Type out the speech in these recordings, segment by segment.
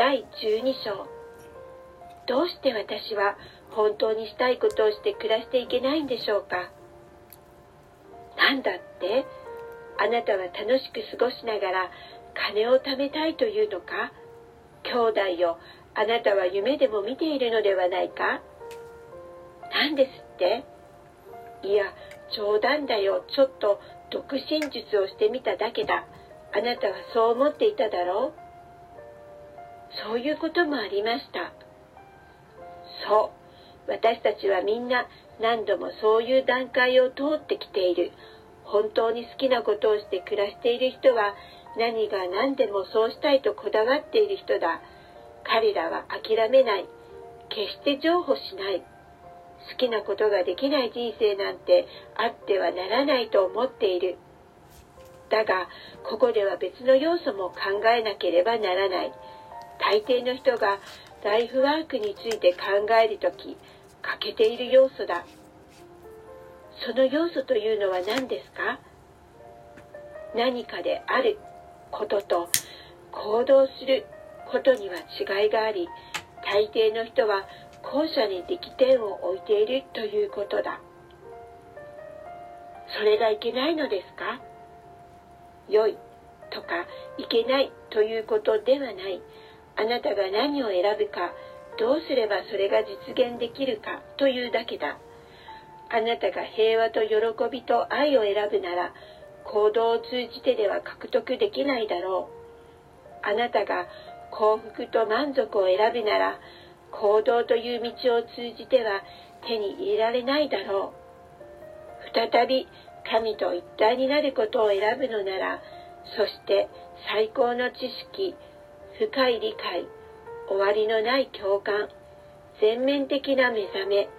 第12章。どうして私は本当にしたいことをして暮らしていけないんでしょうか？なんだって？あなたは楽しく過ごしながら金を貯めたいというのか？兄弟よあなたは夢でも見ているのではないか？何ですって？いや冗談だよ。ちょっと独身術をしてみただけだ。あなたはそう思っていただろう？そういうこともありました。そう。私たちはみんな何度もそういう段階を通ってきている。本当に好きなことをして暮らしている人は何が何でもそうしたいとこだわっている人だ。彼らは諦めない。決して譲歩しない。好きなことができない人生なんてあってはならないと思っている。だがここでは別の要素も考えなければならない。大抵の人がライフワークについて考える時欠けている要素だ。その要素というのは何ですか？何かであることと行動することには違いがあり大抵の人は後者に力点を置いているということだ。それがいけないのですか？良いとかいけないということではない。あなたが何を選ぶかどうすればそれが実現できるかというだけだ。あなたが平和と喜びと愛を選ぶなら行動を通じてでは獲得できないだろう。あなたが幸福と満足を選ぶなら行動という道を通じては手に入れられないだろう。再び神と一体になることを選ぶのならそして最高の知識深い理解終わりのない共感全面的な目覚め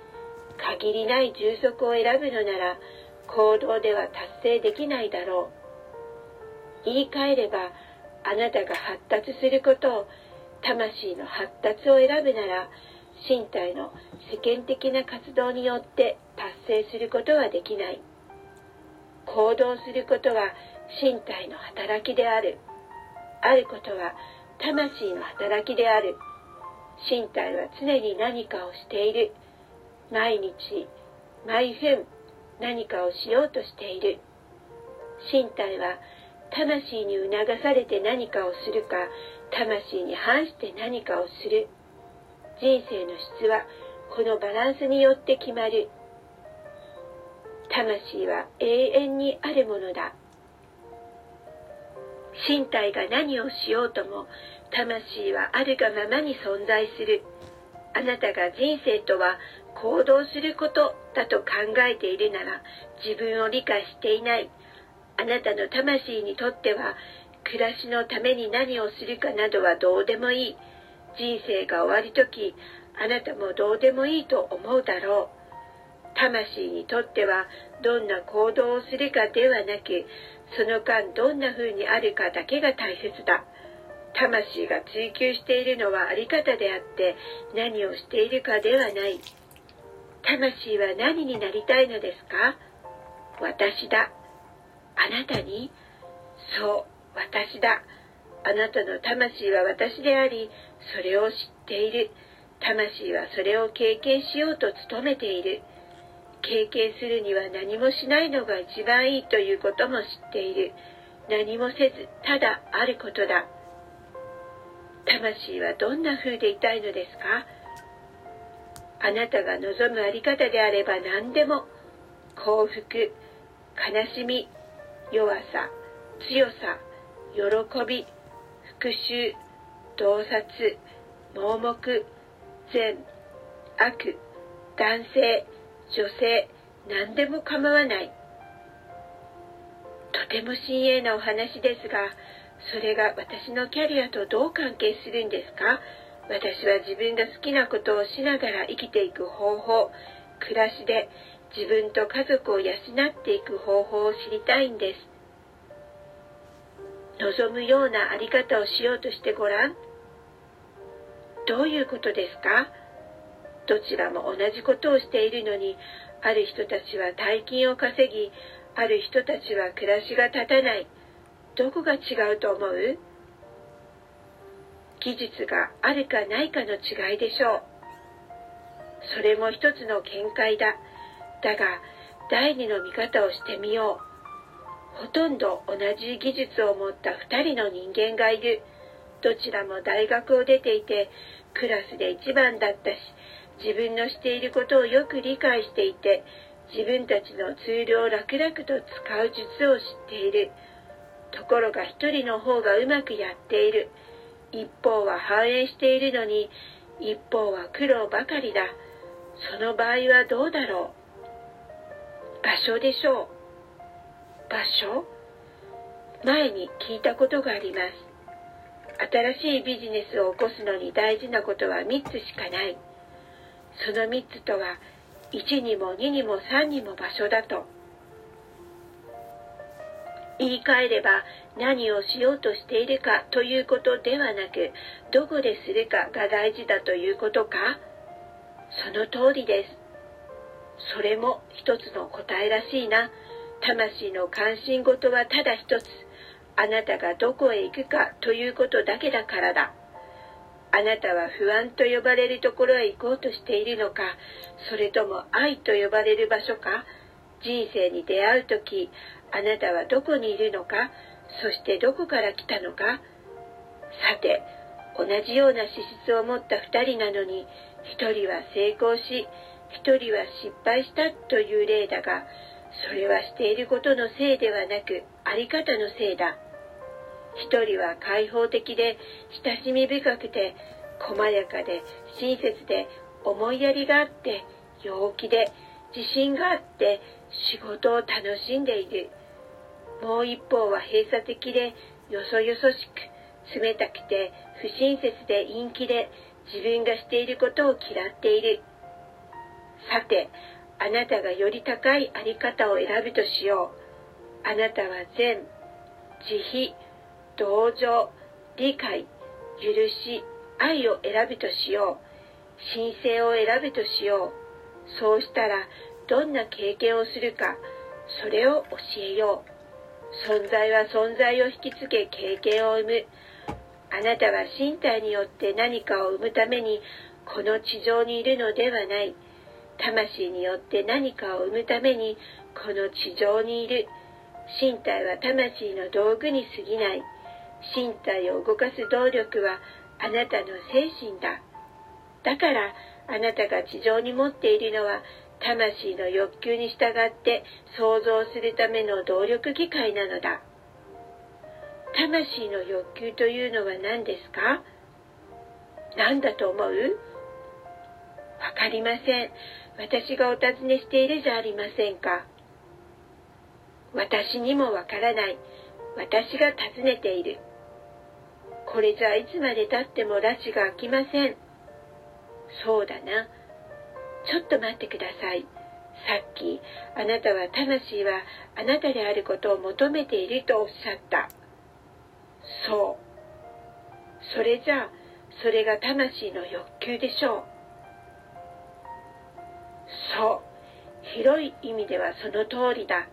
限りない充足を選ぶのなら行動では達成できないだろう。言い換えればあなたが発達することを魂の発達を選ぶなら身体の世間的な活動によって達成することはできない。行動することは身体の働きである。あることは魂の働きである。身体は常に何かをしている。毎日毎分何かをしようとしている。身体は魂に促されて何かをするか魂に反して何かをする。人生の質はこのバランスによって決まる。魂は永遠にあるものだ。身体が何をしようとも魂はあるがままに存在する。あなたが人生とは行動することだと考えているなら自分を理解していない。あなたの魂にとっては暮らしのために何をするかなどはどうでもいい。人生が終わる時あなたもどうでもいいと思うだろう。魂にとってはどんな行動をするかではなくその間どんな風にあるかだけが大切だ。魂が追求しているのはあり方であって何をしているかではない。魂は何になりたいのですか？私だ。あなたに？そう私だ。あなたの魂は私でありそれを知っている。魂はそれを経験しようと努めている。経験するには何もしないのが一番いいということも知っている。何もせずただあることだ。魂はどんな風でいたいのですか？あなたが望むあり方であれば何でも幸福悲しみ弱さ強さ喜び復讐洞察盲目善悪男性。女性何でも構わない。とても親鋭なお話ですがそれが私のキャリアとどう関係するんですか？私は自分が好きなことをしながら生きていく方法暮らしで自分と家族を養っていく方法を知りたいんです。望むようなあり方をしようとしてごらん。どういうことですか？どちらも同じことをしているのにある人たちは大金を稼ぎある人たちは暮らしが立たないどこが違うと思う？技術があるかないかの違いでしょう。それも一つの見解だ。だが、第二の見方をしてみよう。ほとんど同じ技術を持った二人の人間がいる。どちらも大学を出ていて、クラスで一番だったし、自分のしていることをよく理解していて、自分たちのツールを楽々と使う術を知っている。ところが一人の方がうまくやっている。一方は繁栄しているのに、一方は苦労ばかりだ。その場合はどうだろう。場所でしょう。場所？前に聞いたことがあります。新しいビジネスを起こすのに大事なことは3つしかない。その3つとは、1にも2にも3にも場所だと。言い換えれば何をしようとしているかということではなく、どこでするかが大事だということかその通りです。それも一つの答えらしいな。魂の関心事はただ一つ。あなたがどこへ行くかということだけだからだ。あなたは不安と呼ばれるところへ行こうとしているのか、それとも愛と呼ばれる場所か、人生に出会う時、あなたはどこにいるのか、そしてどこから来たのか？さて、同じような資質を持った2人なのに、1人は成功し、1人は失敗したという例だが、それはしていることのせいではなく、あり方のせいだ。一人は開放的で親しみ深くて細やかで親切で思いやりがあって陽気で自信があって仕事を楽しんでいる。もう一方は閉鎖的でよそよそしく冷たくて不親切で陰気で自分がしていることを嫌っている。さて、あなたがより高いあり方を選ぶとしよう。あなたは善、慈悲、同情、理解、許し、愛を選ぶとしよう。神聖を選ぶとしよう。そうしたら、どんな経験をするか、それを教えよう。存在は存在を引きつけ経験を生む。あなたは身体によって何かを生むために、この地上にいるのではない。魂によって何かを生むために、この地上にいる。身体は魂の道具に過ぎない。身体を動かす動力はあなたの精神だ。だからあなたが地上に持っているのは魂の欲求に従って想像するための動力機械なのだ。魂の欲求というのは何ですか？何だと思う？わかりません。私がお尋ねしているじゃありませんか。私にもわからない。私が尋ねている。これじゃいつまでたっても拉致が開きません。そうだな。ちょっと待ってください。さっき、あなたは魂はあなたであることを求めているとおっしゃった。そう。それじゃあ、それが魂の欲求でしょう。そう。広い意味ではその通りだ。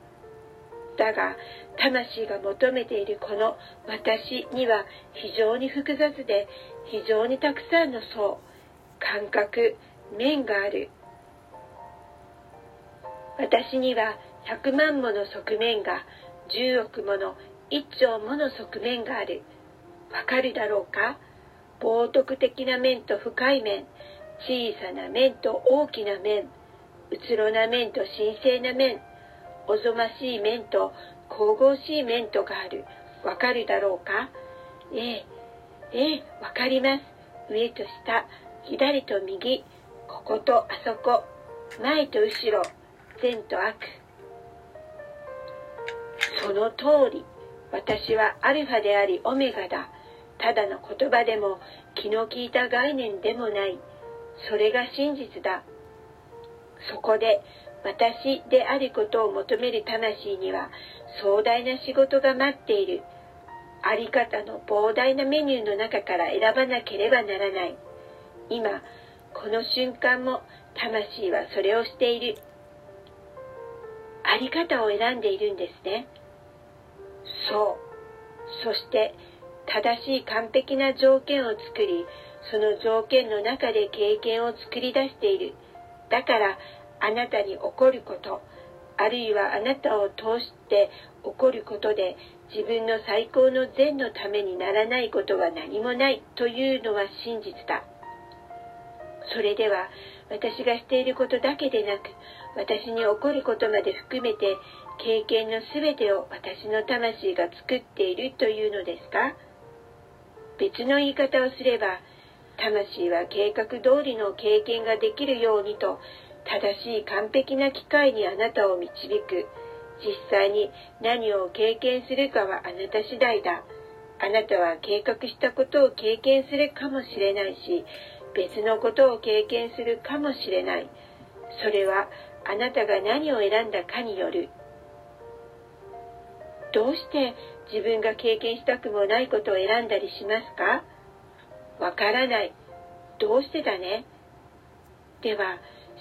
だが、魂が求めているこの私には非常に複雑で非常にたくさんの層、感覚、面がある。私には100万もの側面が10億もの1兆もの側面がある。わかるだろうか？冒涜的な面と深い面、小さな面と大きな面、うつろな面と神聖な面、おぞましい面と神々しい面とがある。わかるだろうか？ええ、ええ、わかります。上と下、左と右、こことあそこ、前と後ろ、善と悪。その通り、私はアルファでありオメガだ。ただの言葉でも気の利いた概念でもない。それが真実だ。そこで私であることを求める魂には壮大な仕事が待っている。あり方の膨大なメニューの中から選ばなければならない。今、この瞬間も魂はそれをしている。あり方を選んでいるんですね。そう。そして、正しい完璧な条件を作り、その条件の中で経験を作り出している。だから、あなたに起こること、あるいはあなたを通して起こることで自分の最高の善のためにならないことは何もないというのは真実だ。それでは私がしていることだけでなく私に起こることまで含めて経験のすべてを私の魂が作っているというのですか？別の言い方をすれば魂は計画通りの経験ができるようにと正しい完璧な機会にあなたを導く。実際に何を経験するかはあなた次第だ。あなたは計画したことを経験するかもしれないし、別のことを経験するかもしれない。それはあなたが何を選んだかによる。どうして自分が経験したくもないことを選んだりしますか？わからない。どうしてだね？では、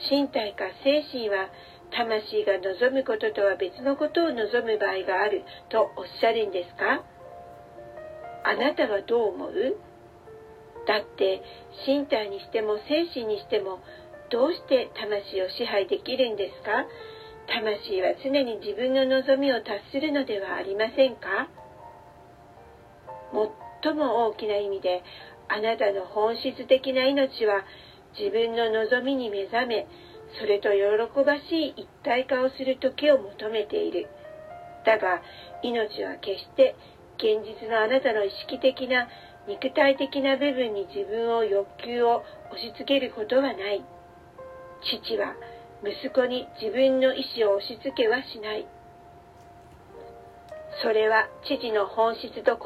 身体か精神は魂が望むこととは別のことを望む場合があるとおっしゃるんですか？あなたはどう思う？だって身体にしても精神にしてもどうして魂を支配できるんですか？魂は常に自分の望みを達するのではありませんか？最も大きな意味であなたの本質的な命は自分の望みに目覚めそれと喜ばしい一体化をする時を求めている。だが命は決して現実のあなたの意識的な肉体的な部分に自分を欲求を押し付けることはない。父は息子に自分の意志を押し付けはしない。それは父の本質と